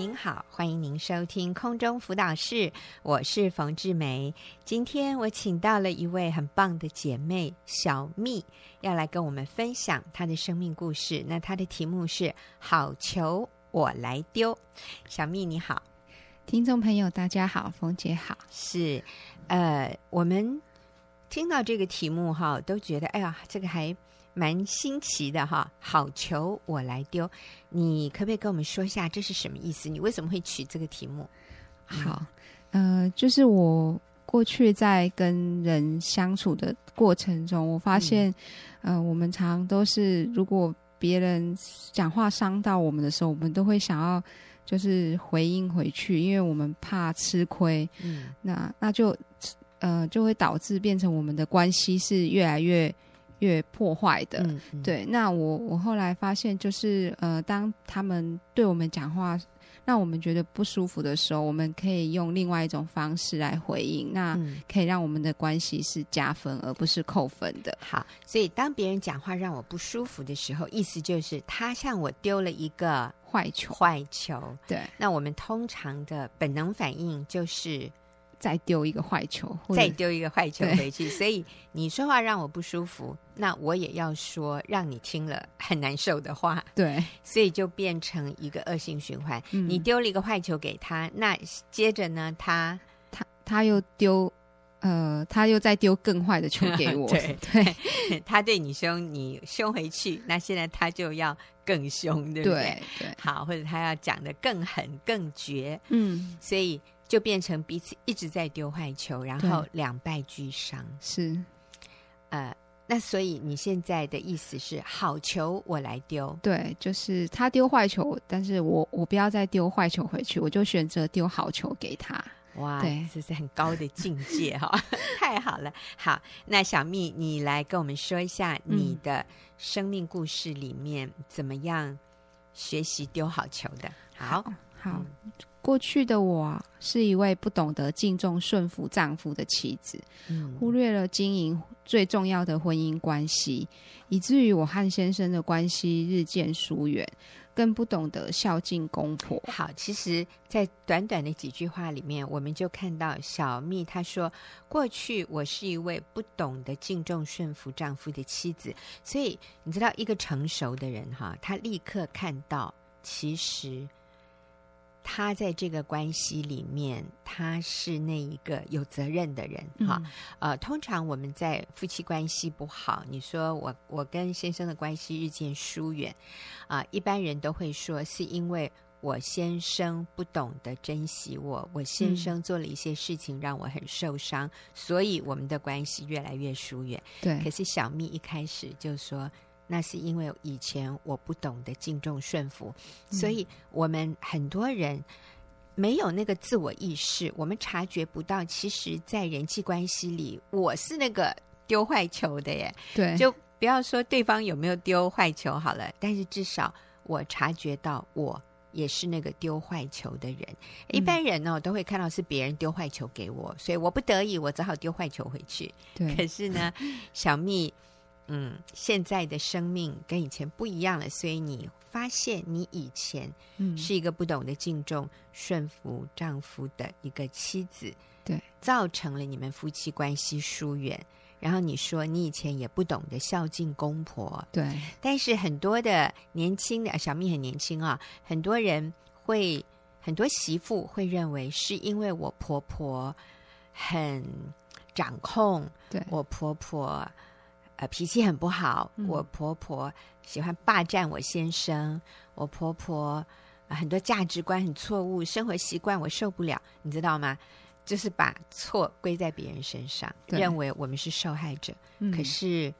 您好，欢迎您收听空中辅导室，我是冯志梅。今天我请到了一位很棒的姐妹小蜜，要来跟我们分享她的生命故事。那她的题目是“好球我来丢”。小蜜你好，听众朋友大家好，冯姐好。是，呃，我们听到这个题目哈，都觉得哎呀，这个还。蛮新奇的哈，好球我来丢，你可不可以跟我们说一下这是什么意思？你为什么会取这个题目？好，呃，就是我过去在跟人相处的过程中，我发现，嗯、呃，我们常常都是，如果别人讲话伤到我们的时候，我们都会想要就是回应回去，因为我们怕吃亏。嗯，那那就呃就会导致变成我们的关系是越来越。越破坏的，嗯嗯、对。那我我后来发现，就是呃，当他们对我们讲话让我们觉得不舒服的时候，我们可以用另外一种方式来回应，那可以让我们的关系是加分而不是扣分的。好，所以当别人讲话让我不舒服的时候，意思就是他向我丢了一个坏球，坏球。对。那我们通常的本能反应就是。再丢一个坏球，再丢一个坏球回去。所以你说话让我不舒服，那我也要说让你听了很难受的话。对，所以就变成一个恶性循环。嗯、你丢了一个坏球给他，那接着呢，他他他又丢，呃，他又再丢更坏的球给我。对 对，他对你凶，你凶回去，那现在他就要更凶，对不对？对，对好，或者他要讲的更狠、更绝。嗯，所以。就变成彼此一直在丢坏球，然后两败俱伤。是，呃，那所以你现在的意思是，好球我来丢。对，就是他丢坏球，但是我我不要再丢坏球回去，我就选择丢好球给他。哇，对，这是很高的境界哈，太好了。好，那小蜜，你来跟我们说一下你的生命故事里面怎么样学习丢好球的。好，好。好嗯过去的我是一位不懂得敬重顺服丈夫的妻子，嗯、忽略了经营最重要的婚姻关系，以至于我和先生的关系日渐疏远，更不懂得孝敬公婆。好，其实，在短短的几句话里面，我们就看到小蜜她说：“过去我是一位不懂得敬重顺服丈夫的妻子。”所以你知道，一个成熟的人哈，他立刻看到其实。他在这个关系里面，他是那一个有责任的人哈。嗯、呃，通常我们在夫妻关系不好，你说我我跟先生的关系日渐疏远啊、呃，一般人都会说是因为我先生不懂得珍惜我，我先生做了一些事情让我很受伤，嗯、所以我们的关系越来越疏远。对，可是小蜜一开始就说。那是因为以前我不懂得敬重顺服，所以我们很多人没有那个自我意识，我们察觉不到，其实，在人际关系里，我是那个丢坏球的耶。对，就不要说对方有没有丢坏球好了，但是至少我察觉到，我也是那个丢坏球的人。一般人呢，都会看到是别人丢坏球给我，所以我不得已，我只好丢坏球回去。对，可是呢，小蜜。嗯，现在的生命跟以前不一样了，所以你发现你以前是一个不懂得敬重、顺服丈夫的一个妻子，对，造成了你们夫妻关系疏远。然后你说你以前也不懂得孝敬公婆，对。但是很多的年轻的小蜜很年轻啊，很多人会很多媳妇会认为是因为我婆婆很掌控，对我婆婆。呃，脾气很不好。我婆婆喜欢霸占我先生，嗯、我婆婆、呃、很多价值观很错误，生活习惯我受不了，你知道吗？就是把错归在别人身上，认为我们是受害者。嗯、可是，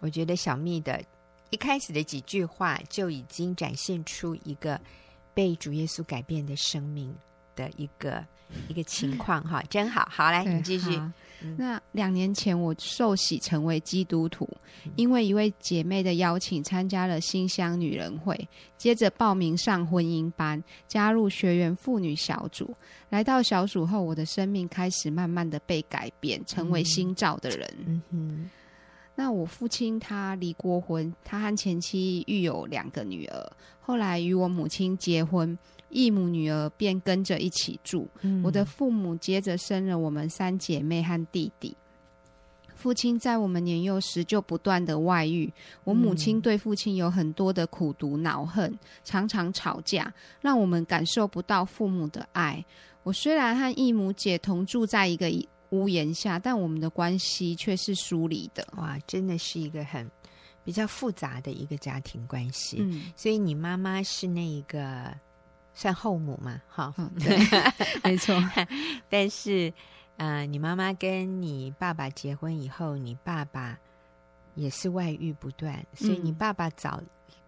我觉得小蜜的一开始的几句话就已经展现出一个被主耶稣改变的生命的一个一个情况哈，真好。好，来，你继续。那两年前，我受洗成为基督徒，因为一位姐妹的邀请，参加了新乡女人会，接着报名上婚姻班，加入学员妇女小组。来到小组后，我的生命开始慢慢的被改变，成为新造的人。嗯哼。那我父亲他离过婚，他和前妻育有两个女儿，后来与我母亲结婚。异母女儿便跟着一起住。嗯我的父母接着生了我们三姐妹和弟弟。父亲在我们年幼时就不断的外遇，我母亲对父亲有很多的苦毒恼恨，常常吵架，让我们感受不到父母的爱。我虽然和异母姐同住在一个屋檐下，但我们的关系却是疏离的。哇，真的是一个很比较复杂的一个家庭关系。嗯，所以你妈妈是那一个算后母嘛？哈、嗯，对，没错。但是。呃，你妈妈跟你爸爸结婚以后，你爸爸也是外遇不断，所以你爸爸找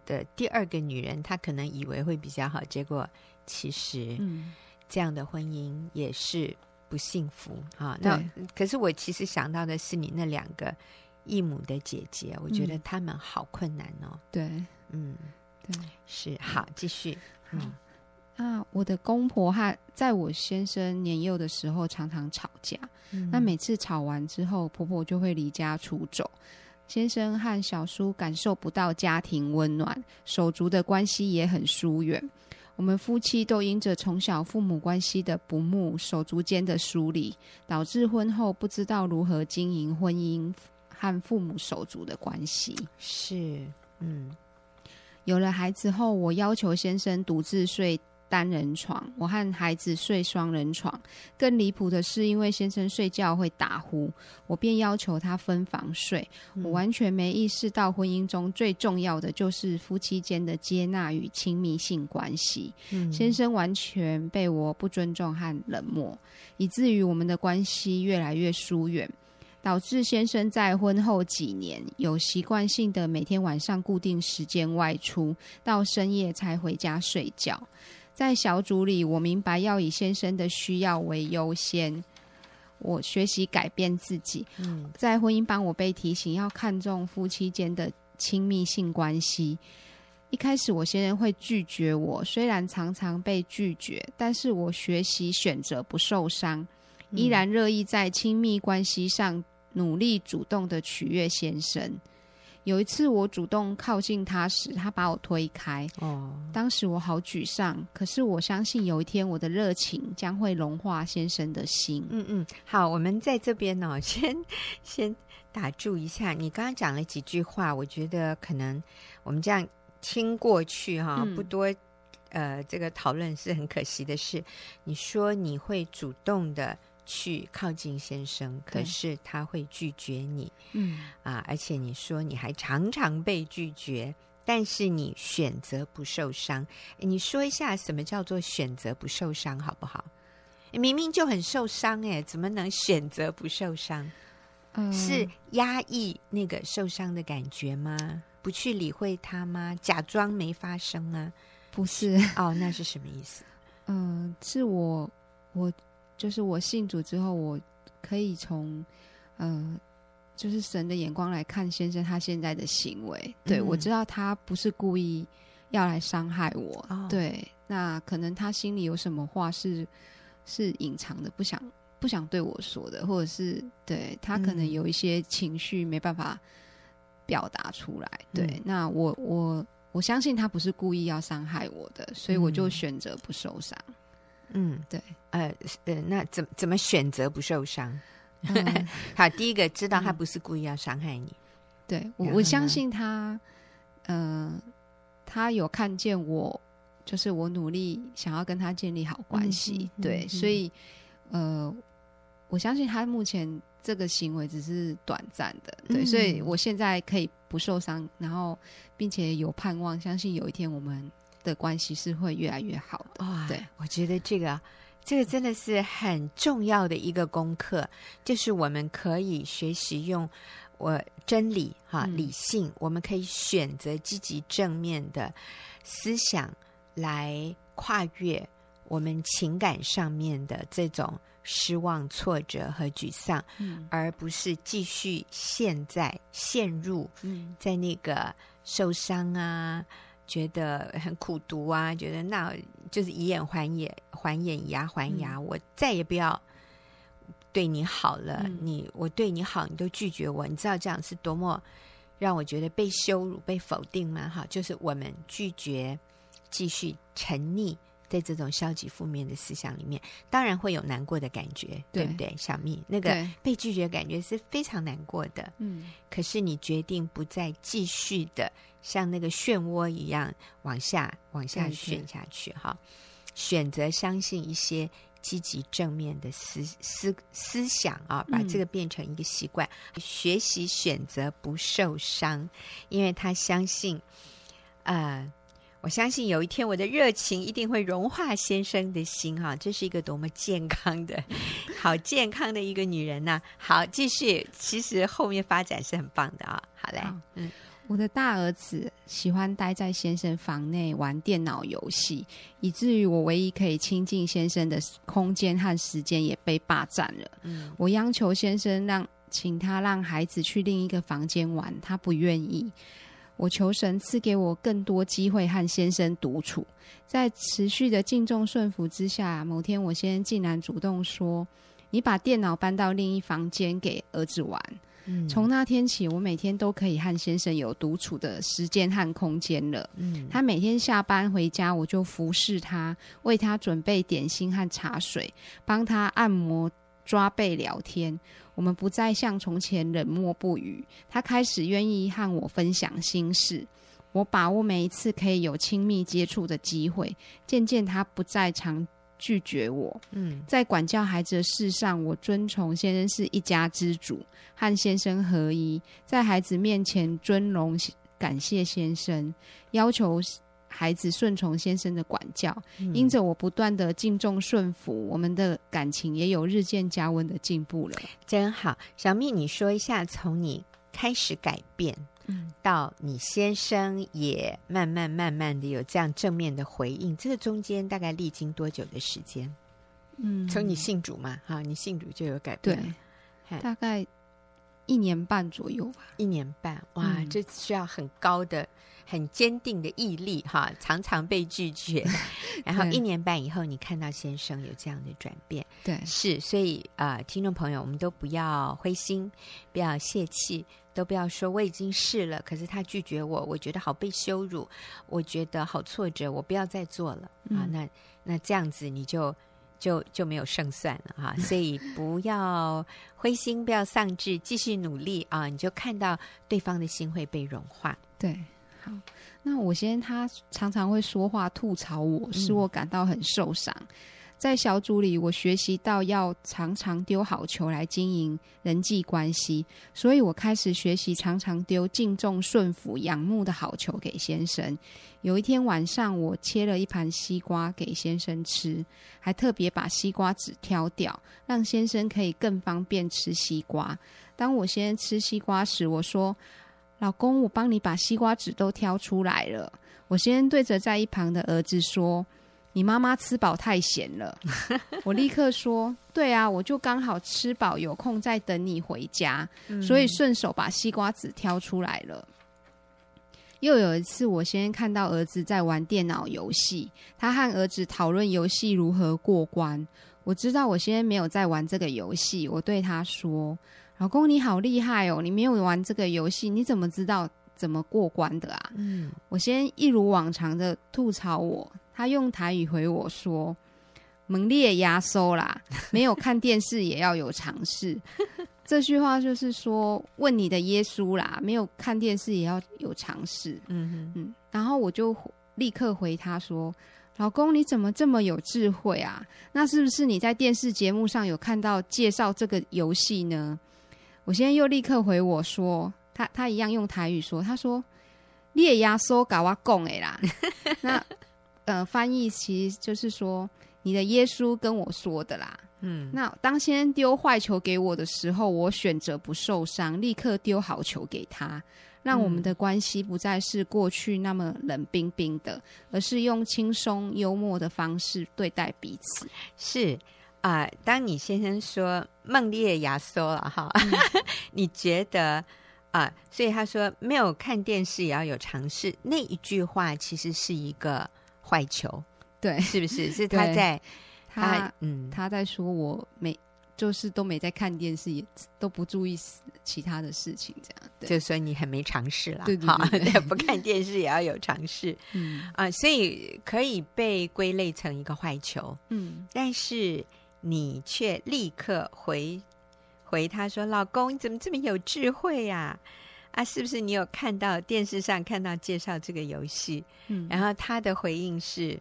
的第二个女人，他可能以为会比较好，结果其实，嗯，这样的婚姻也是不幸福啊。那可是我其实想到的是你那两个异母的姐姐，我觉得他们好困难哦。对，嗯，对，是好，继续，嗯。那我的公婆和在我先生年幼的时候常常吵架，嗯、那每次吵完之后，婆婆就会离家出走，先生和小叔感受不到家庭温暖，手足的关系也很疏远。我们夫妻都因着从小父母关系的不睦，手足间的疏离，导致婚后不知道如何经营婚姻和父母手足的关系。是，嗯，有了孩子后，我要求先生独自睡单人床，我和孩子睡双人床。更离谱的是，因为先生睡觉会打呼，我便要求他分房睡。我完全没意识到，婚姻中最重要的就是夫妻间的接纳与亲密性关系。嗯、先生完全被我不尊重和冷漠，以至于我们的关系越来越疏远，导致先生在婚后几年有习惯性的每天晚上固定时间外出，到深夜才回家睡觉。在小组里，我明白要以先生的需要为优先。我学习改变自己。嗯，在婚姻班我被提醒要看重夫妻间的亲密性关系。一开始，我先生会拒绝我，虽然常常被拒绝，但是我学习选择不受伤，依然乐意在亲密关系上努力主动的取悦先生。有一次，我主动靠近他时，他把我推开。哦，当时我好沮丧。可是我相信有一天，我的热情将会融化先生的心。嗯嗯，好，我们在这边呢，先先打住一下。你刚刚讲了几句话，我觉得可能我们这样听过去哈，不多。呃，这个讨论是很可惜的事。你说你会主动的。去靠近先生，可是他会拒绝你，嗯啊，而且你说你还常常被拒绝，但是你选择不受伤。你说一下什么叫做选择不受伤，好不好？明明就很受伤，哎，怎么能选择不受伤？嗯，是压抑那个受伤的感觉吗？不去理会他吗？假装没发生吗？不是哦，那是什么意思？嗯，是我我。就是我信主之后，我可以从，呃，就是神的眼光来看先生他现在的行为。对，嗯，我知道他不是故意要来伤害我。哦，对，那可能他心里有什么话是是隐藏的，不想不想对我说的，或者是对他可能有一些情绪没办法表达出来。对，嗯，那我我我相信他不是故意要伤害我的，所以我就选择不受伤。嗯，对，呃，呃，那怎怎么选择不受伤？嗯、好，第一个知道他不是故意要伤害你。嗯、对我，我相信他，嗯、呃，他有看见我，就是我努力想要跟他建立好关系。嗯、对，嗯、所以，呃，我相信他目前这个行为只是短暂的。对，嗯、所以我现在可以不受伤，然后并且有盼望，相信有一天我们。的关系是会越来越好的。哇，对，我觉得这个，这个真的是很重要的一个功课，就是我们可以学习用我真理哈理性，嗯、我们可以选择积极正面的思想来跨越我们情感上面的这种失望、挫折和沮丧，嗯、而不是继续陷在陷入在那个受伤啊。觉得很苦读啊，觉得那就是以眼还眼，还眼以牙还牙，嗯、我再也不要对你好了。嗯、你我对你好，你都拒绝我，你知道这样是多么让我觉得被羞辱、被否定吗？哈，就是我们拒绝继续沉溺在这种消极负面的思想里面，当然会有难过的感觉，对，对不对？小蜜，那个被拒绝感觉是非常难过的。嗯，可是你决定不再继续的像那个漩涡一样往下往下旋下去，哈，选择相信一些积极正面的思思思想啊，把这个变成一个习惯，嗯、学习选择不受伤，因为他相信，呃。我相信有一天我的热情一定会融化先生的心哈，这是一个多么健康的、好健康的一个女人呐、啊！好，继续，其实后面发展是很棒的啊。好嘞，嗯，我的大儿子喜欢待在先生房内玩电脑游戏，以至于我唯一可以亲近先生的空间和时间也被霸占了。嗯，我央求先生让请他让孩子去另一个房间玩，他不愿意。我求神赐给我更多机会和先生独处，在持续的敬重顺服之下，某天我先生竟然主动说：“你把电脑搬到另一房间给儿子玩。”嗯，从那天起，我每天都可以和先生有独处的时间和空间了。嗯，他每天下班回家，我就服侍他，为他准备点心和茶水，帮他按摩、抓背、聊天。我们不再像从前冷漠不语，他开始愿意和我分享心事。我把握每一次可以有亲密接触的机会，渐渐他不再常拒绝我。嗯，在管教孩子的事上，我遵从先生是一家之主，和先生合一，在孩子面前尊荣感谢先生，要求。孩子顺从先生的管教，因着我不断的敬重顺服，我们的感情也有日渐加温的进步了。真好，小蜜，你说一下，从你开始改变，嗯，到你先生也慢慢慢慢的有这样正面的回应，这个中间大概历经多久的时间？嗯，从你信主嘛，哈，你信主就有改变，对，大概一年半左右吧。一年半，哇，嗯，这需要很高的。很坚定的毅力，哈，常常被拒绝，然后一年半以后，你看到先生有这样的转变，对，是，所以啊、呃，听众朋友，我们都不要灰心，不要泄气，都不要说我已经试了，可是他拒绝我，我觉得好被羞辱，我觉得好挫折，我不要再做了、嗯、啊，那那这样子你就就就没有胜算了哈，所以不要灰心，不要丧志，继续努力啊，你就看到对方的心会被融化，对。好，那我先他常常会说话吐槽我，使我感到很受伤。嗯、在小组里，我学习到要常常丢好球来经营人际关系，所以我开始学习常常丢敬重、顺服、仰慕的好球给先生。有一天晚上，我切了一盘西瓜给先生吃，还特别把西瓜籽挑掉，让先生可以更方便吃西瓜。当我先吃西瓜时，我说。老公，我帮你把西瓜籽都挑出来了。我先对着在一旁的儿子说：“你妈妈吃饱太闲了。”我立刻说：“对啊，我就刚好吃饱，有空再等你回家，所以顺手把西瓜籽挑出来了。”又有一次，我先看到儿子在玩电脑游戏，他和儿子讨论游戏如何过关。我知道我先没有在玩这个游戏，我对他说。老公，你好厉害哦！你没有玩这个游戏，你怎么知道怎么过关的啊？嗯，我先一如往常的吐槽我，他用台语回我说：“猛烈压缩啦，没有看电视也要有尝试。”这句话就是说，问你的耶稣啦，没有看电视也要有尝试。嗯哼嗯，然后我就立刻回他说：“老公，你怎么这么有智慧啊？那是不是你在电视节目上有看到介绍这个游戏呢？”我现在又立刻回我说，他他一样用台语说，他说：“你也压缩搞我讲诶啦。”那呃，翻译其实就是说，你的耶稣跟我说的啦。嗯，那当先丢坏球给我的时候，我选择不受伤，立刻丢好球给他，让我们的关系不再是过去那么冷冰冰的，而是用轻松幽默的方式对待彼此。是。啊、呃，当你先生说梦烈压缩了哈，嗯、你觉得啊、呃，所以他说没有看电视也要有尝试，那一句话其实是一个坏球，对，是不是？是他在他，他嗯，他在说我没就是都没在看电视，也都不注意其他的事情，这样。对，就说你很没尝试啦。对对对，对，好，不看电视也要有尝试。嗯啊、呃，所以可以被归类成一个坏球。嗯，但是你却立刻回回他说：“老公，你怎么这么有智慧呀、啊？啊，是不是你有看到电视上看到介绍这个游戏？”嗯，然后他的回应是：“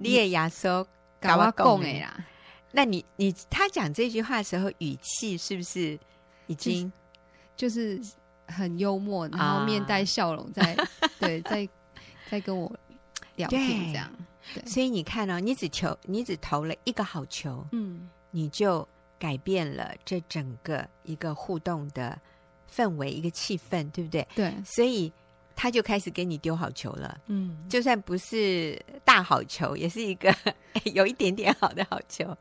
列亚说，搞我讲的啦。”那你你他讲这句话的时候，语气是不是已经就是、很幽默，然后面带笑容在，在、啊、对在在跟我聊天这样。对，所以你看哦，你只投你只投了一个好球，嗯，你就改变了这整个一个互动的氛围，一个气氛，对不对？对，所以。他就开始给你丢好球了，嗯，就算不是大好球，也是一个 有一点点好的好球。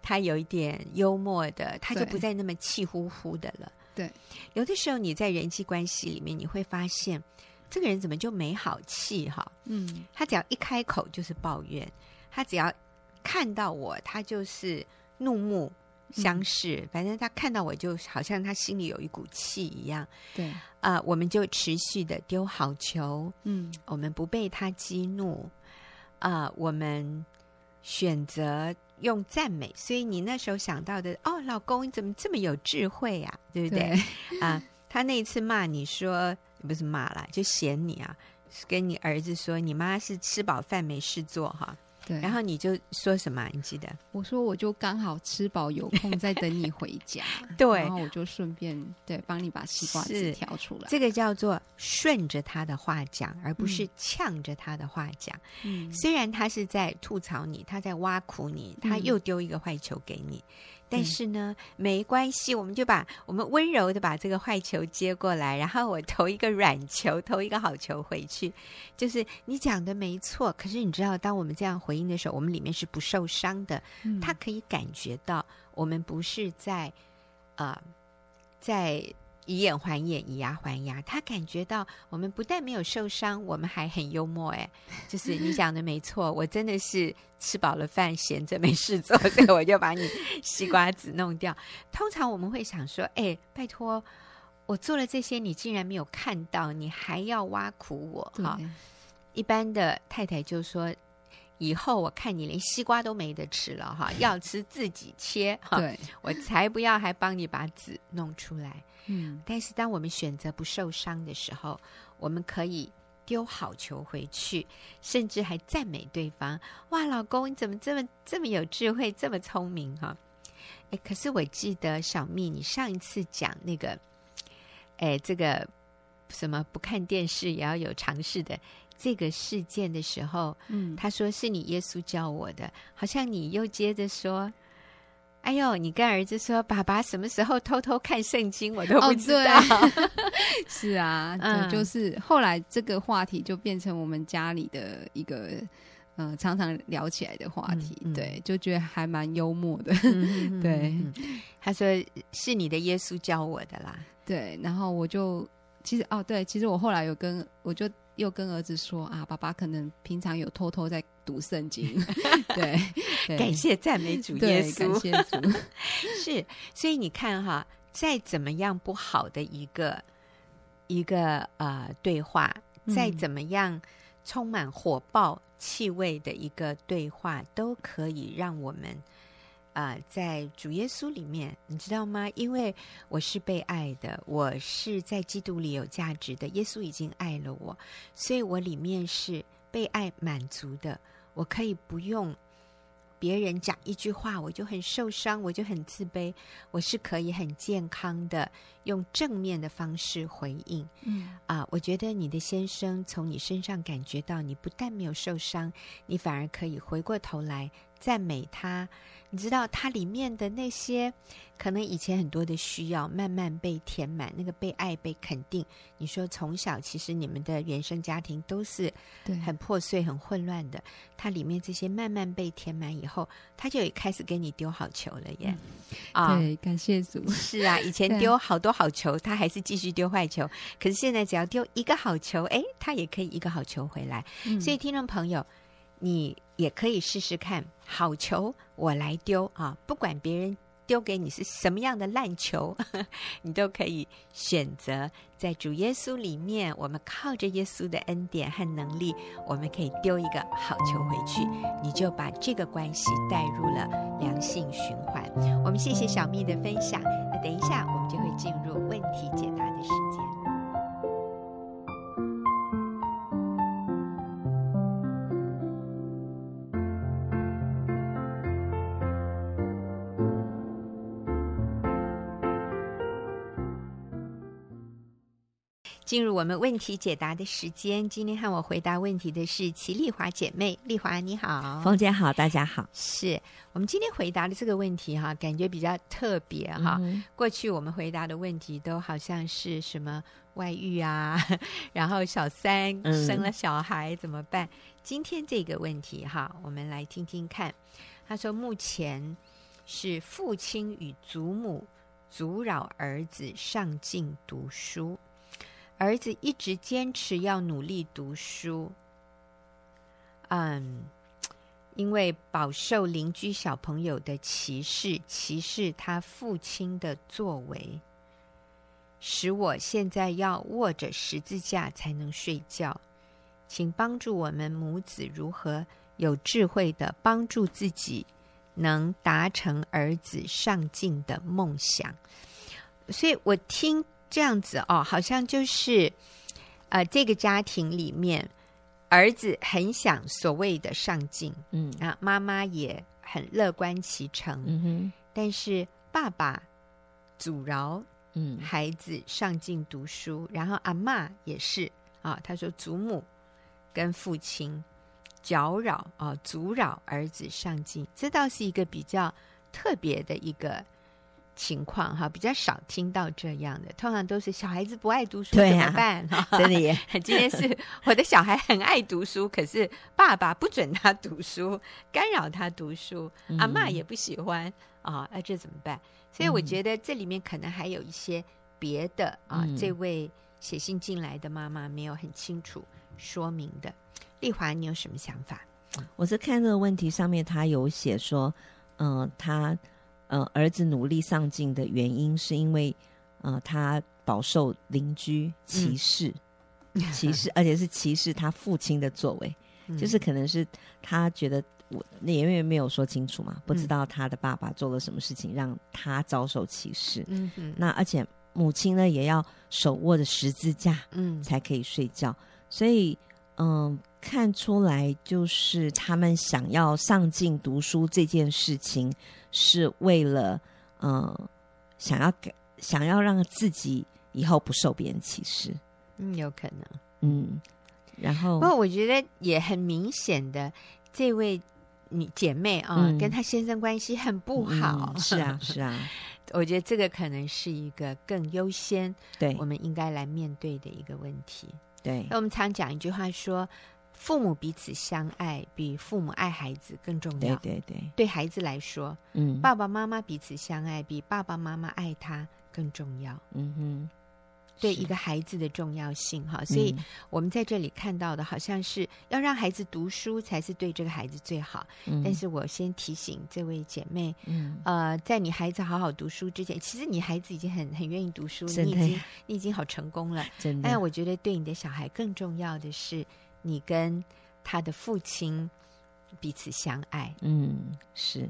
他有一点幽默的，他就不再那么气呼呼的了。对，有的时候你在人际关系里面，你会发现这个人怎么就没好气哈？嗯，他只要一开口就是抱怨，他只要看到我，他就是怒目相视，嗯，反正他看到我就好像他心里有一股气一样。对，啊，呃，我们就持续的丢好球，嗯，我们不被他激怒，啊，呃，我们选择用赞美。所以你那时候想到的，哦，老公你怎么这么有智慧呀，啊？对不对？对啊，他那一次骂你说，不是骂了，就嫌你啊，跟你儿子说，你妈是吃饱饭没事做哈。对，然后你就说什么？你记得？我说我就刚好吃饱有空再等你回家，对，然后我就顺便对帮你把西瓜籽挑出来。这个叫做顺着他的话讲，而不是呛着他的话讲。嗯，虽然他是在吐槽你，他在挖苦你，他又丢一个坏球给你。嗯但是呢，没关系，我们就把我们温柔的把这个坏球接过来，然后我投一个软球，投一个好球回去。就是你讲的没错，可是你知道，当我们这样回应的时候，我们里面是不受伤的。嗯，他可以感觉到我们不是在，呃，在。以眼还眼，以牙还牙。他感觉到我们不但没有受伤，我们还很幽默。哎，就是你讲的没错，我真的是吃饱了饭，闲着没事做，所以我就把你西瓜籽弄掉。通常我们会想说：“哎，拜托，我做了这些，你竟然没有看到，你还要挖苦我？”哈，一般的太太就说：“以后我看你连西瓜都没得吃了，哈，要吃自己切。”哈，对，我才不要还帮你把籽弄出来。嗯，但是当我们选择不受伤的时候，我们可以丢好球回去，甚至还赞美对方。哇，老公你怎么这么这么有智慧，这么聪明哈？哎，可是我记得小蜜，你上一次讲那个，哎，这个什么不看电视也要有尝试的这个事件的时候，嗯，他说是你耶稣教我的，好像你又接着说。哎呦，你跟儿子说，爸爸什么时候偷偷看圣经，我都不知道。哦、是啊，嗯，就是后来这个话题就变成我们家里的一个呃常常聊起来的话题，嗯嗯，对，就觉得还蛮幽默的。嗯、对，嗯，他说是你的耶稣教我的啦。对，然后我就其实哦，对，其实我后来有跟我就。又跟儿子说啊，爸爸可能平常有偷偷在读圣经，对，对，感谢赞美主耶稣，感谢主，是，所以你看哈，再怎么样不好的一个一个呃对话，再怎么样充满火爆气味的一个对话，嗯、都可以让我们。啊、呃，在主耶稣里面，你知道吗？因为我是被爱的，我是在基督里有价值的。耶稣已经爱了我，所以我里面是被爱满足的。我可以不用别人讲一句话，我就很受伤，我就很自卑。我是可以很健康的用正面的方式回应。嗯啊、呃，我觉得你的先生从你身上感觉到，你不但没有受伤，你反而可以回过头来赞美他。你知道它里面的那些可能以前很多的需要慢慢被填满，那个被爱、被肯定。你说从小其实你们的原生家庭都是很破碎、很混乱的，它里面这些慢慢被填满以后，他就也开始给你丢好球了耶！啊、嗯，对，感谢主。是啊，以前丢好多好球，他还是继续丢坏球。可是现在只要丢一个好球，哎，他也可以一个好球回来。嗯、所以听众朋友。你也可以试试看，好球我来丢啊！不管别人丢给你是什么样的烂球，你都可以选择在主耶稣里面。我们靠着耶稣的恩典和能力，我们可以丢一个好球回去，你就把这个关系带入了良性循环。我们谢谢小蜜的分享。那等一下，我们就会进入问题解进入我们问题解答的时间。今天和我回答问题的是齐丽华姐妹，丽华你好，冯姐好，大家好。是我们今天回答的这个问题哈，感觉比较特别哈。嗯、过去我们回答的问题都好像是什么外遇啊，然后小三生了小孩怎么办？嗯、今天这个问题哈，我们来听听看。他说，目前是父亲与祖母阻扰儿子上进读书。儿子一直坚持要努力读书，嗯，因为饱受邻居小朋友的歧视，歧视他父亲的作为，使我现在要握着十字架才能睡觉。请帮助我们母子如何有智慧地帮助自己，能达成儿子上进的梦想。所以我听。这样子哦，好像就是，呃，这个家庭里面，儿子很想所谓的上进，嗯啊，妈妈也很乐观其成，嗯哼，但是爸爸阻挠，嗯，孩子上进读书，嗯、然后阿妈也是啊，他说祖母跟父亲搅扰啊，阻扰儿子上进，这倒是一个比较特别的一个。情况哈，比较少听到这样的，通常都是小孩子不爱读书怎么办？哈，真的耶。今天是我的小孩很爱读书，可是爸爸不准他读书，干扰他读书，嗯、阿妈也不喜欢啊，那这怎么办？所以我觉得这里面可能还有一些别的啊，嗯、这位写信进来的妈妈没有很清楚说明的。丽华，你有什么想法？我是看这个问题上面，他有写说，嗯、呃，他。呃，儿子努力上进的原因是因为，呃，他饱受邻居歧视，嗯、歧视，而且是歧视他父亲的作为，嗯、就是可能是他觉得我那因为没有说清楚嘛，不知道他的爸爸做了什么事情让他遭受歧视。嗯哼，那而且母亲呢也要手握着十字架，嗯，才可以睡觉，嗯、所以嗯、呃，看出来就是他们想要上进读书这件事情。是为了，嗯、呃，想要给，想要让自己以后不受别人歧视，嗯，有可能，嗯，然后，不过我觉得也很明显的，这位女姐妹啊，嗯、跟她先生关系很不好，嗯、是啊，是啊，我觉得这个可能是一个更优先，对，我们应该来面对的一个问题，对，那我们常讲一句话说。父母彼此相爱，比父母爱孩子更重要。对对对，对孩子来说，嗯，爸爸妈妈彼此相爱，比爸爸妈妈爱他更重要。嗯哼，对一个孩子的重要性哈，所以我们在这里看到的，好像是要让孩子读书才是对这个孩子最好。嗯，但是我先提醒这位姐妹，嗯，呃，在你孩子好好读书之前，其实你孩子已经很很愿意读书，你已经你已经好成功了。真的，但我觉得对你的小孩更重要的是。你跟他的父亲彼此相爱，嗯，是，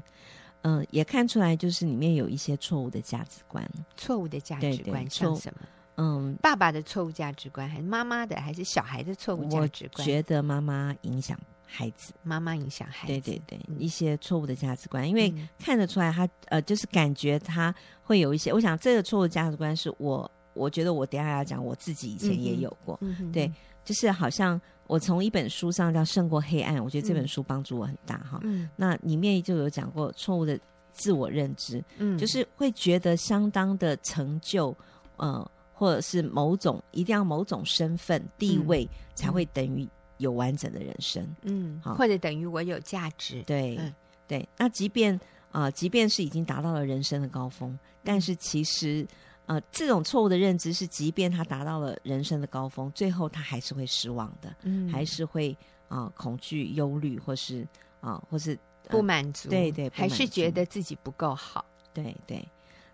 嗯、呃，也看出来，就是里面有一些错误的价值观，错误的价值观像什么？嗯，爸爸的错误价值观，还是妈妈的，还是小孩的错误价值观？我觉得妈妈影响孩子，妈妈影响孩子，对对对，嗯、一些错误的价值观，因为看得出来他，他呃，就是感觉他会有一些，我想这个错误价值观是我，我觉得我等下要讲，我自己以前也有过，嗯、对，就是好像。我从一本书上叫《胜过黑暗》，我觉得这本书帮助我很大哈。嗯，那里面就有讲过错误的自我认知，嗯，就是会觉得相当的成就，呃，或者是某种一定要某种身份地位才会等于有完整的人生，嗯，好，或者等于我有价值，对，对。那即便啊，即便是已经达到了人生的高峰，但是其实。呃，这种错误的认知是，即便他达到了人生的高峰，最后他还是会失望的，嗯，还是会啊、呃、恐惧、忧虑，或是啊、呃，或是、呃、不满足，对对，还是觉得自己不够好，对对。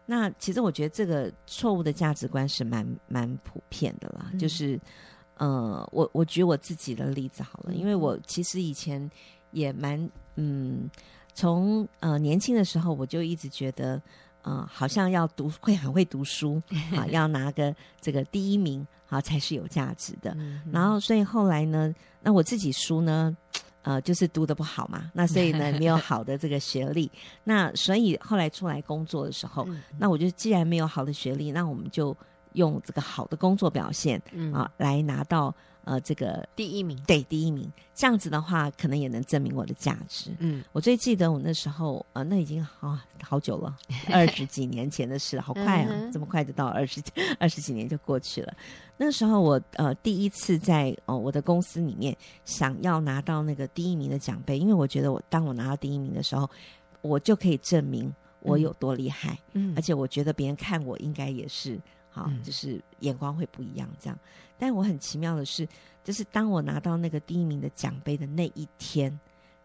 那其实我觉得这个错误的价值观是蛮蛮普遍的啦，嗯、就是呃，我我举我自己的例子好了，因为我其实以前也蛮嗯，从呃年轻的时候我就一直觉得，呃，好像要读会很会读书 啊，要拿个这个第一名啊才是有价值的。嗯、然后所以后来呢，那我自己书呢。呃，就是读的不好嘛，那所以呢，没有好的这个学历，那所以后来出来工作的时候，嗯、那我就既然没有好的学历，那我们就用这个好的工作表现，嗯、啊，来拿到呃这个第一名，对，第一名，这样子的话，可能也能证明我的价值。嗯，我最记得我那时候，呃，那已经好、哦、好久了，二十几年前的事了，好快啊，嗯、这么快就到二十 二十几年就过去了。那时候我呃第一次在哦我的公司里面想要拿到那个第一名的奖杯，因为我觉得我当我拿到第一名的时候，我就可以证明我有多厉害，嗯，而且我觉得别人看我应该也是好，嗯、就是眼光会不一样这样。但我很奇妙的是，就是当我拿到那个第一名的奖杯的那一天，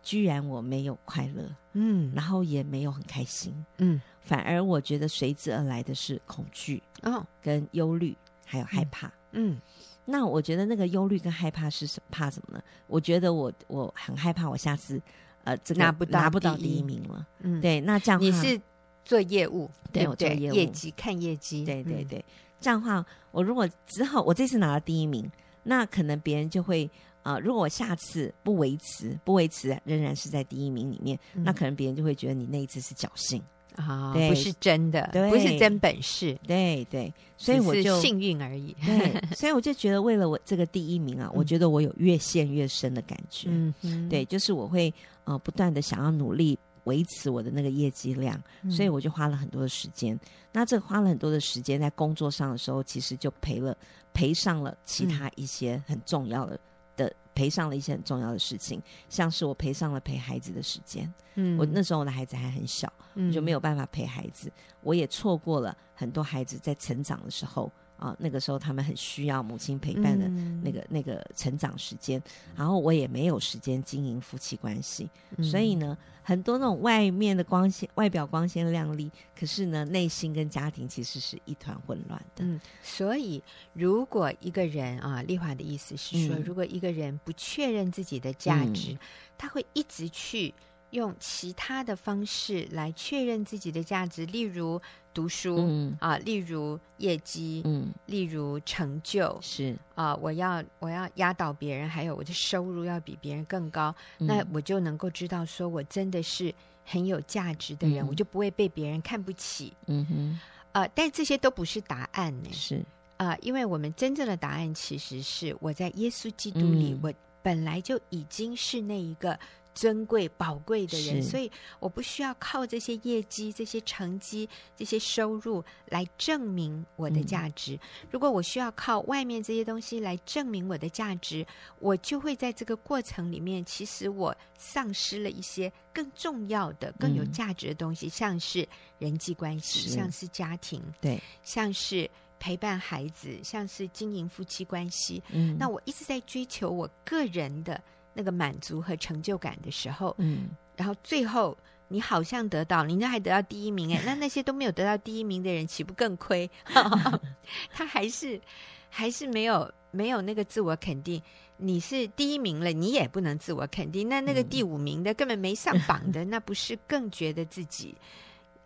居然我没有快乐，嗯，然后也没有很开心，嗯，反而我觉得随之而来的是恐惧哦，跟忧虑还有害怕。嗯。嗯，那我觉得那个忧虑跟害怕是什怕什么呢？我觉得我我很害怕，我下次呃这个拿不到拿不到第一。名了。嗯，对，那这样你是做业务，对，业绩看业绩，对对对。这样的话，我如果之后我这次拿了第一名，那可能别人就会呃，如果我下次不维持不维持，仍然是在第一名里面，那可能别人就会觉得你那一次是侥幸。啊，不是真的，对。不是真本事，对对，所以我就幸运而已。对，所以我就觉得，为了我这个第一名啊，嗯、我觉得我有越陷越深的感觉。嗯哼，对，就是我会呃不断的想要努力维持我的那个业绩量，嗯、所以我就花了很多的时间。那这花了很多的时间在工作上的时候，其实就赔了赔上了其他一些很重要的。嗯的赔上了一些很重要的事情，像是我赔上了陪孩子的时间。嗯，我那时候我的孩子还很小，我，就没有办法陪孩子。我也错过了很多孩子在成长的时候。啊，那个时候他们很需要母亲陪伴的那个、嗯、那个成长时间，然后我也没有时间经营夫妻关系，嗯、所以呢，很多那种外面的光鲜、外表光鲜亮丽，可是呢，内心跟家庭其实是一团混乱的。嗯，所以如果一个人啊，丽华的意思是说，嗯、如果一个人不确认自己的价值，嗯、他会一直去。用其他的方式来确认自己的价值，例如读书、嗯、啊，例如业绩，嗯，例如成就是。啊，我要我要压倒别人，还有我的收入要比别人更高，嗯、那我就能够知道说我真的是很有价值的人，嗯、我就不会被别人看不起。嗯哼，啊，但这些都不是答案呢，是。啊，因为我们真正的答案其实是我在耶稣基督里，嗯、我本来就已经是那一个。珍贵宝贵的人，所以我不需要靠这些业绩、这些成绩、这些收入来证明我的价值。嗯、如果我需要靠外面这些东西来证明我的价值，我就会在这个过程里面，其实我丧失了一些更重要的、更有价值的东西，嗯、像是人际关系，是像是家庭，对，像是陪伴孩子，像是经营夫妻关系。嗯，那我一直在追求我个人的。那个满足和成就感的时候，嗯，然后最后你好像得到，你那还得到第一名哎，那那些都没有得到第一名的人岂不更亏？他还是还是没有没有那个自我肯定。你是第一名了，你也不能自我肯定。那那个第五名的根本没上榜的，那不是更觉得自己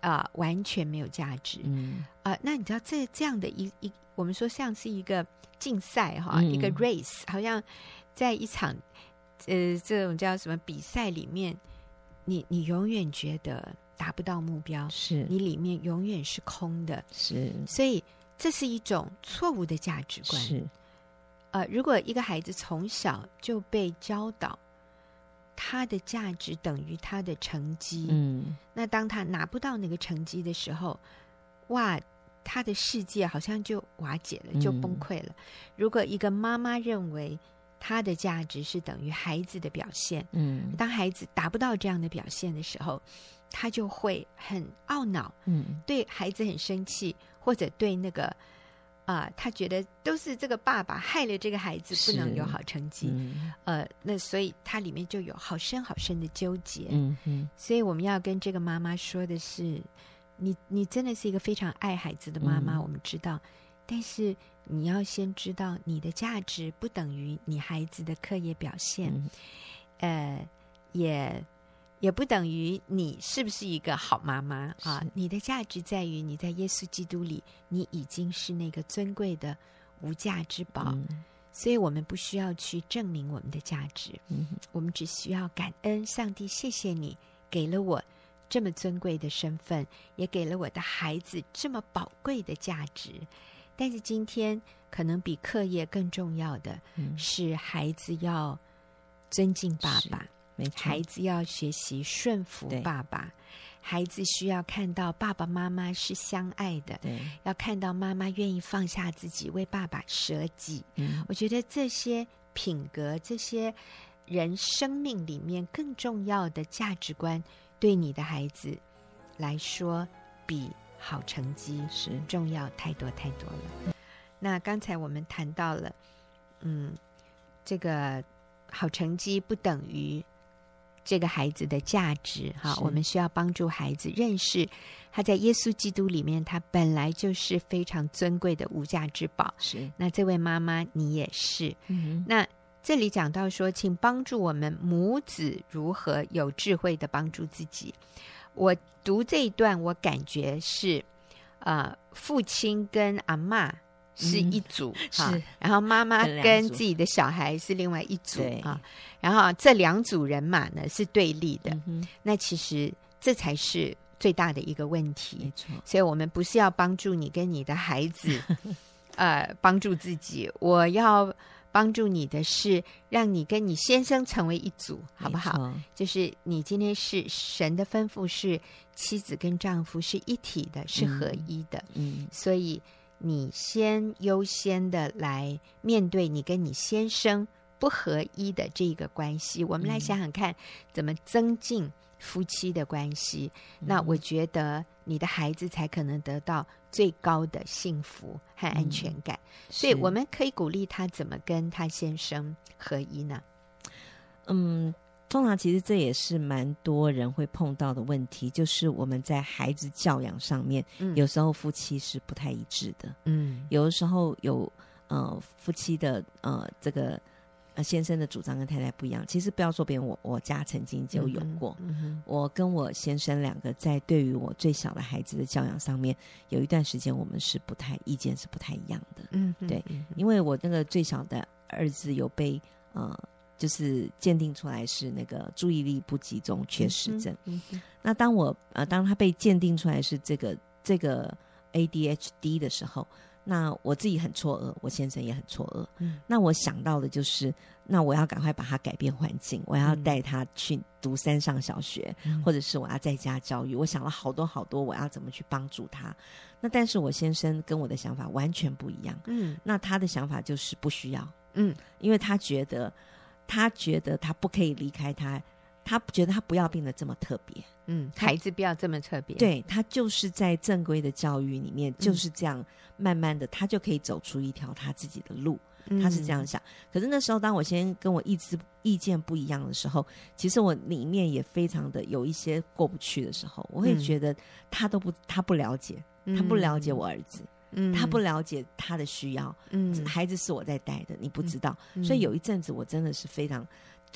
啊、呃、完全没有价值？嗯啊、呃，那你知道这这样的一一，我们说像是一个竞赛哈，嗯、一个 race，好像在一场。呃，这种叫什么比赛里面，你你永远觉得达不到目标，是你里面永远是空的，是，所以这是一种错误的价值观。是，呃，如果一个孩子从小就被教导他的价值等于他的成绩，嗯，那当他拿不到那个成绩的时候，哇，他的世界好像就瓦解了，就崩溃了。嗯，如果一个妈妈认为，他的价值是等于孩子的表现。嗯，当孩子达不到这样的表现的时候，他就会很懊恼。嗯，对孩子很生气，或者对那个啊、呃，他觉得都是这个爸爸害了这个孩子不能有好成绩。嗯、呃，那所以他里面就有好深好深的纠结。嗯嗯，所以我们要跟这个妈妈说的是，你你真的是一个非常爱孩子的妈妈，嗯、我们知道。但是你要先知道，你的价值不等于你孩子的课业表现，嗯、呃，也也不等于你是不是一个好妈妈啊。你的价值在于你在耶稣基督里，你已经是那个尊贵的无价之宝。嗯、所以我们不需要去证明我们的价值，嗯、我们只需要感恩上帝，谢谢你给了我这么尊贵的身份，也给了我的孩子这么宝贵的价值。但是今天可能比课业更重要的是，孩子要尊敬爸爸，没错，孩子要学习顺服爸爸，孩子需要看到爸爸妈妈是相爱的，对，要看到妈妈愿意放下自己为爸爸舍己。嗯，我觉得这些品格，这些人生命里面更重要的价值观。对你的孩子来说，比好成绩是重要太多太多了。那刚才我们谈到了，嗯，这个好成绩不等于这个孩子的价值哈。我们需要帮助孩子认识他在耶稣基督里面，他本来就是非常尊贵的无价之宝。是。那这位妈妈，你也是。嗯。那。这里讲到说，请帮助我们母子如何有智慧的帮助自己。我读这一段，我感觉是，呃，父亲跟阿妈是一组哈，是，然后妈妈跟自己的小孩是另外一组啊，然后这两组人马呢是对立的。嗯、那其实这才是最大的一个问题。没错，所以我们不是要帮助你跟你的孩子，呃，帮助自己，我要。帮助你的是让你跟你先生成为一组，好不好？就是你今天是神的吩咐，是妻子跟丈夫是一体的，是合一的。嗯，所以你先优先的来面对你跟你先生不合一的这个关系。我们来想想看，怎么增进夫妻的关系。那我觉得你的孩子才可能得到最高的幸福和安全感，嗯、所以我们可以鼓励他怎么跟他先生合一呢？嗯，通常其实这也是蛮多人会碰到的问题，就是我们在孩子教养上面，嗯、有时候夫妻是不太一致的。嗯，有的时候有呃夫妻的呃这个。先生的主张跟太太不一样。其实不要说别人，我我家曾经就有过。我跟我先生两个在对于我最小的孩子的教养上面，有一段时间我们是不太意见是不太一样的。嗯，对，因为我那个最小的儿子有被呃，就是鉴定出来是那个注意力不集中缺失症。嗯嗯、那当我呃当他被鉴定出来是这个这个 ADHD 的时候。那我自己很错愕，我先生也很错愕。嗯，那我想到的就是，那我要赶快把他改变环境，我要带他去读山上小学，嗯、或者是我要在家教育。我想了好多好多，我要怎么去帮助他。那但是我先生跟我的想法完全不一样。嗯，那他的想法就是不需要。嗯，因为他觉得，他觉得他不可以离开他。他觉得他不要变得这么特别，嗯，孩子不要这么特别，对，他就是在正规的教育里面就是这样，慢慢的他就可以走出一条他自己的路，嗯、他是这样想。可是那时候，当我先跟我意志意见不一样的时候，其实我里面也非常的有一些过不去的时候，我会觉得他都不，他不了解，他不了解我儿子，嗯，他不了解他的需要，嗯，孩子是我在带的，你不知道，嗯、所以有一阵子我真的是非常。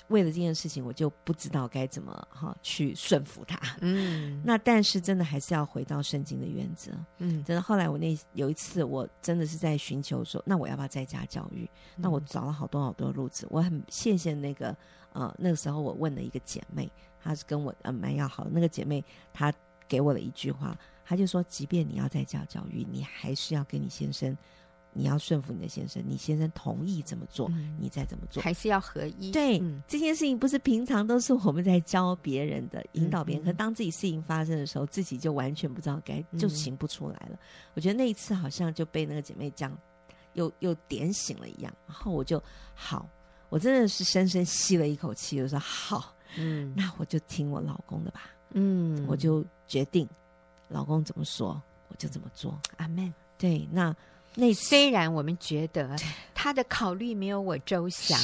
为了这件事情，我就不知道该怎么哈去顺服他。嗯，那但是真的还是要回到圣经的原则。嗯，真的。后来我那有一次，我真的是在寻求说，那我要不要在家教育？嗯、那我找了好多好多路子。我很谢谢那个呃，那个时候我问了一个姐妹，她是跟我呃蛮要好的。那个姐妹她给我了一句话，她就说：即便你要在家教育，你还是要跟你先生。你要顺服你的先生，你先生同意怎么做，嗯、你再怎么做，还是要合一。对，嗯、这件事情不是平常都是我们在教别人的，引导别人，嗯、可当自己事情发生的时候，自己就完全不知道该，就行不出来了。嗯、我觉得那一次好像就被那个姐妹这样又又点醒了一样，然后我就好，我真的是深深吸了一口气，我说好，嗯，那我就听我老公的吧，嗯，我就决定老公怎么说，我就怎么做。阿门。对，那。那虽然我们觉得他的考虑没有我周详，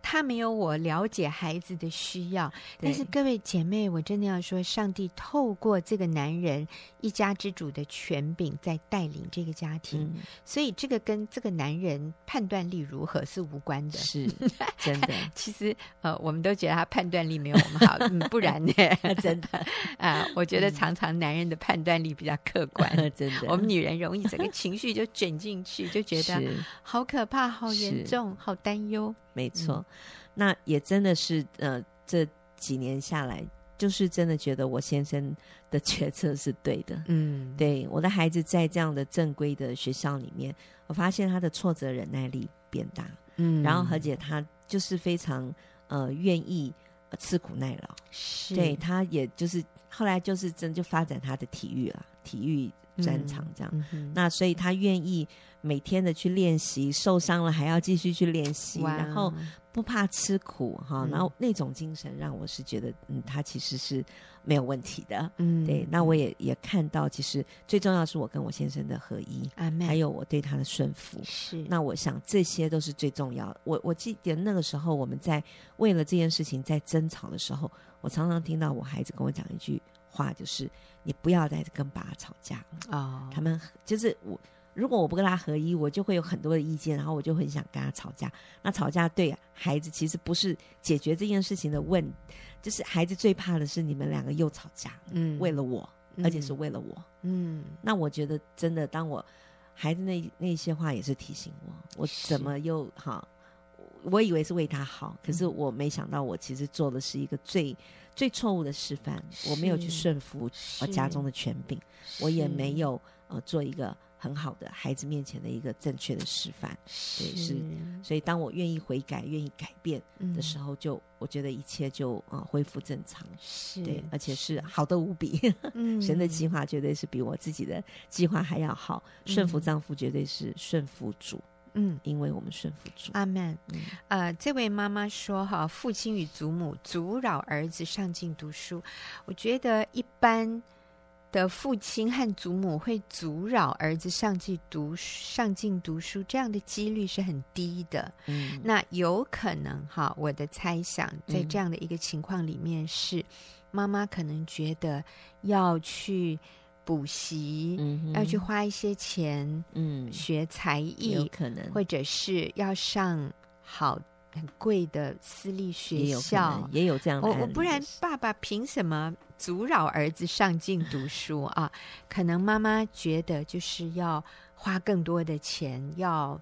他没有我了解孩子的需要。但是各位姐妹，我真的要说，上帝透过这个男人一家之主的权柄在带领这个家庭，嗯、所以这个跟这个男人判断力如何是无关的。是 真的。其实呃，我们都觉得他判断力没有我们好，嗯，不然呢？真的啊、呃，我觉得常常男人的判断力比较客观，真的。我们女人容易整个情绪就卷进去，就觉得好可怕、好严重、好担忧。没错，嗯、那也真的是呃，这几年下来，就是真的觉得我先生的 决策是对的。嗯，对，我的孩子在这样的正规的学校里面，我发现他的挫折忍耐力变大。嗯，然后而且他就是非常呃愿意吃苦耐劳。是，对，他也就是后来就是真就发展他的体育了，体育专长这样。嗯嗯、那所以他愿意。每天的去练习，受伤了还要继续去练习，然后不怕吃苦哈，嗯、然后那种精神让我是觉得，嗯，他其实是没有问题的，嗯，对。那我也也看到，其实最重要是我跟我先生的合一，还有我对他的顺服，是。那我想这些都是最重要的。我我记得那个时候我们在为了这件事情在争吵的时候，我常常听到我孩子跟我讲一句话，就是你不要再跟爸爸吵架了哦，他们就是我。如果我不跟他合一，我就会有很多的意见，然后我就很想跟他吵架。那吵架对孩子其实不是解决这件事情的问，就是孩子最怕的是你们两个又吵架，嗯，为了我，而且是为了我，嗯。那我觉得真的，当我孩子那那些话也是提醒我，我怎么又好？我以为是为他好，可是我没想到，我其实做的是一个最最错误的示范。我没有去顺服我家中的权柄，我也没有呃做一个。很好的孩子面前的一个正确的示范，是对，是，所以当我愿意悔改、愿意改变的时候，就、嗯、我觉得一切就啊、呃、恢复正常，是对，而且是好的无比。嗯、神的计划绝对是比我自己的计划还要好，嗯、顺服丈夫绝对是顺服主，嗯，因为我们顺服主。阿门。嗯、呃，这位妈妈说哈，父亲与祖母阻扰儿子上进读书，我觉得一般。的父亲和祖母会阻扰儿子上进读上进读书，这样的几率是很低的。嗯，那有可能哈，我的猜想，在这样的一个情况里面是，妈妈可能觉得要去补习，嗯，要去花一些钱，嗯，学才艺，有可能，或者是要上好很贵的私立学校，也有，也有这样的。我我不然，爸爸凭什么？阻扰儿子上进读书啊，可能妈妈觉得就是要花更多的钱，要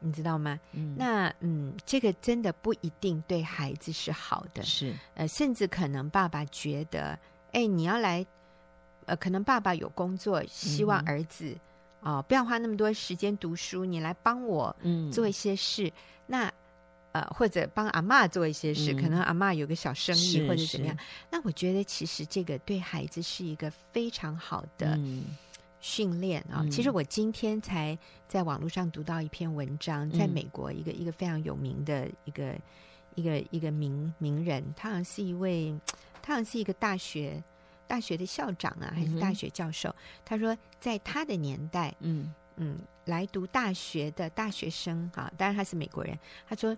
你知道吗？嗯，那嗯，这个真的不一定对孩子是好的，是。呃，甚至可能爸爸觉得，哎，你要来，呃，可能爸爸有工作，希望儿子啊，不要花那么多时间读书，你来帮我做一些事，嗯，那。呃，或者帮阿妈做一些事，嗯、可能阿妈有个小生意或者怎么样。那我觉得其实这个对孩子是一个非常好的训练啊。嗯、其实我今天才在网络上读到一篇文章，嗯、在美国一个一个非常有名的一个一个一个名名人，他好像是一位，他好像是一个大学大学的校长啊，还是大学教授。嗯、他说，在他的年代，嗯嗯，来读大学的大学生啊，当然他是美国人，他说。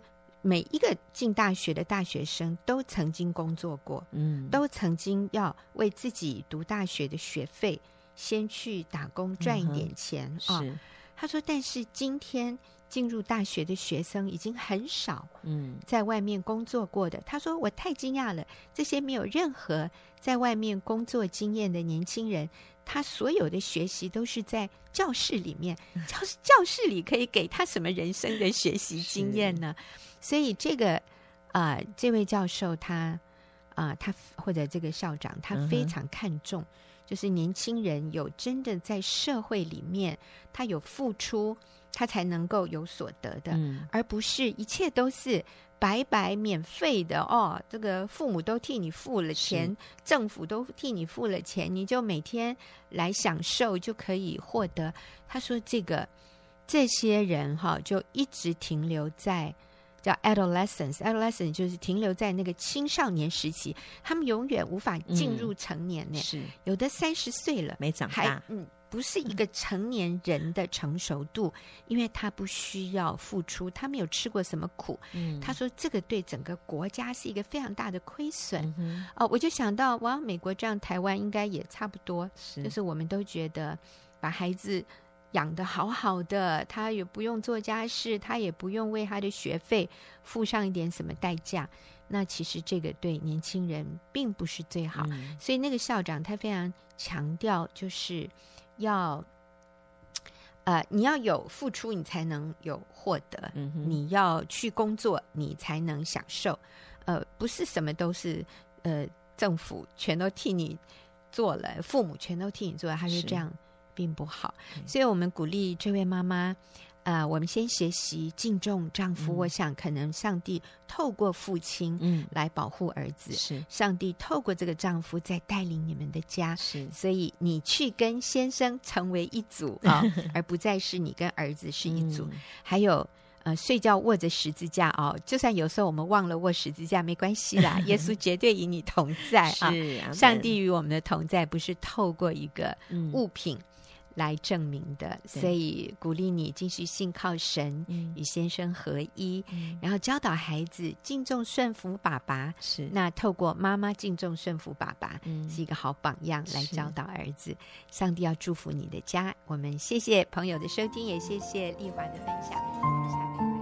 每一个进大学的大学生都曾经工作过，嗯，都曾经要为自己读大学的学费先去打工赚一点钱啊。是，他说，但是今天进入大学的学生已经很少，嗯，在外面工作过的。他说，我太惊讶了，这些没有任何在外面工作经验的年轻人，他所有的学习都是在教室里面，教室教室里可以给他什么人生的学习经验呢？所以这个啊、呃，这位教授他啊、呃，他或者这个校长，他非常看重，嗯、就是年轻人有真的在社会里面，他有付出，他才能够有所得的，嗯、而不是一切都是白白免费的哦。这个父母都替你付了钱，政府都替你付了钱，你就每天来享受就可以获得。他说：“这个这些人哈，就一直停留在。”叫 adolescence，adolescence 就是停留在那个青少年时期，他们永远无法进入成年呢。是有的三十岁了没长大，嗯，不是一个成年人的成熟度，因为他不需要付出，他没有吃过什么苦。嗯，他说这个对整个国家是一个非常大的亏损。哦，我就想到，哇，美国这样，台湾应该也差不多，是就是我们都觉得把孩子养得好好的，他也不用做家事，他也不用为他的学费付上一点什么代价。那其实这个对年轻人并不是最好，嗯。所以那个校长他非常强调，就是要，呃，你要有付出，你才能有获得，你要去工作，你才能享受，呃，不是什么都是呃政府全都替你做了，父母全都替你做了，他是。这样并不好，嗯所以我们鼓励这位妈妈。啊、呃，我们先学习敬重丈夫。嗯、我想，可能上帝透过父亲，嗯，来保护儿子。是上帝透过这个丈夫在带领你们的家。是，所以你去跟先生成为一组啊、哦，而不再是你跟儿子是一组。嗯、还有，呃，睡觉握着十字架哦，就算有时候我们忘了握十字架，没关系啦。耶稣绝对与你同在啊！是上帝与我们的同在，不是透过一个物品。嗯来证明的，所以鼓励你继续信靠神，与先生合一，嗯、然后教导孩子敬重顺服爸爸。是，那透过妈妈敬重顺服爸爸，嗯、是一个好榜样来教导儿子。上帝要祝福你的家。我们谢谢朋友的收听，也谢谢丽华的分享。